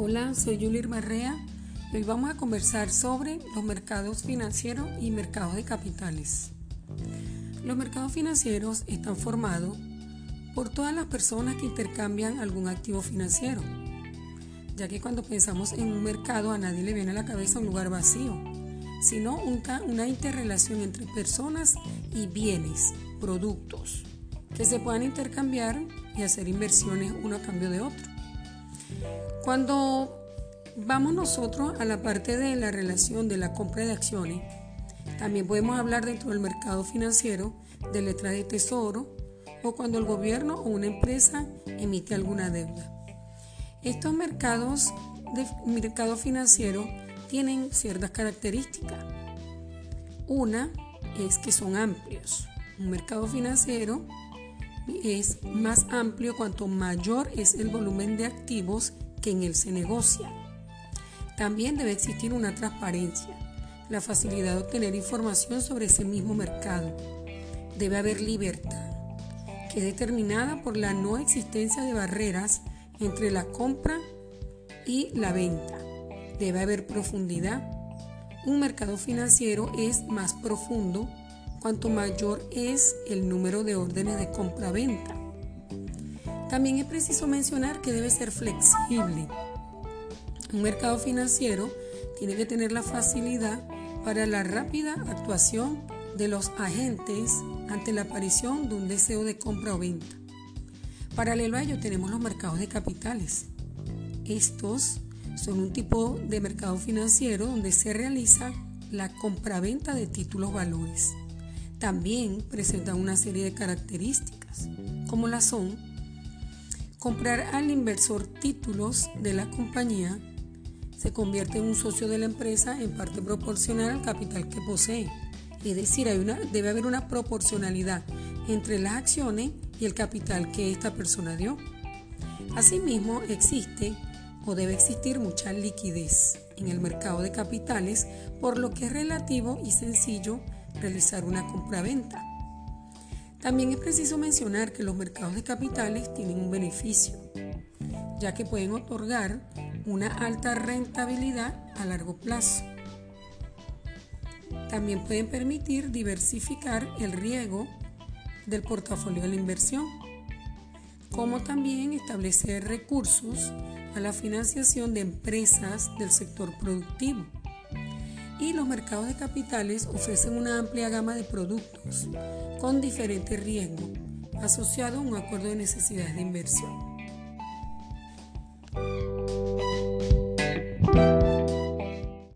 Hola, soy Julir Barrea y hoy vamos a conversar sobre los mercados financieros y mercados de capitales. Los mercados financieros están formados por todas las personas que intercambian algún activo financiero, ya que cuando pensamos en un mercado a nadie le viene a la cabeza un lugar vacío, sino una interrelación entre personas y bienes, productos, que se puedan intercambiar y hacer inversiones uno a cambio de otro. Cuando vamos nosotros a la parte de la relación de la compra de acciones, también podemos hablar dentro del mercado financiero de letra de tesoro o cuando el gobierno o una empresa emite alguna deuda. Estos mercados de mercado financiero tienen ciertas características. Una es que son amplios. Un mercado financiero es más amplio cuanto mayor es el volumen de activos que en él se negocia. También debe existir una transparencia, la facilidad de obtener información sobre ese mismo mercado. Debe haber libertad, que es determinada por la no existencia de barreras entre la compra y la venta. Debe haber profundidad. Un mercado financiero es más profundo cuanto mayor es el número de órdenes de compra-venta. También es preciso mencionar que debe ser flexible. Un mercado financiero tiene que tener la facilidad para la rápida actuación de los agentes ante la aparición de un deseo de compra o venta. Paralelo a ello tenemos los mercados de capitales. Estos son un tipo de mercado financiero donde se realiza la compraventa de títulos valores. También presentan una serie de características, como la son Comprar al inversor títulos de la compañía se convierte en un socio de la empresa en parte proporcional al capital que posee. Es decir, una, debe haber una proporcionalidad entre las acciones y el capital que esta persona dio. Asimismo, existe o debe existir mucha liquidez en el mercado de capitales, por lo que es relativo y sencillo realizar una compra-venta. También es preciso mencionar que los mercados de capitales tienen un beneficio, ya que pueden otorgar una alta rentabilidad a largo plazo. También pueden permitir diversificar el riesgo del portafolio de la inversión, como también establecer recursos a la financiación de empresas del sector productivo y los mercados de capitales ofrecen una amplia gama de productos con diferentes riesgos asociados a un acuerdo de necesidades de inversión.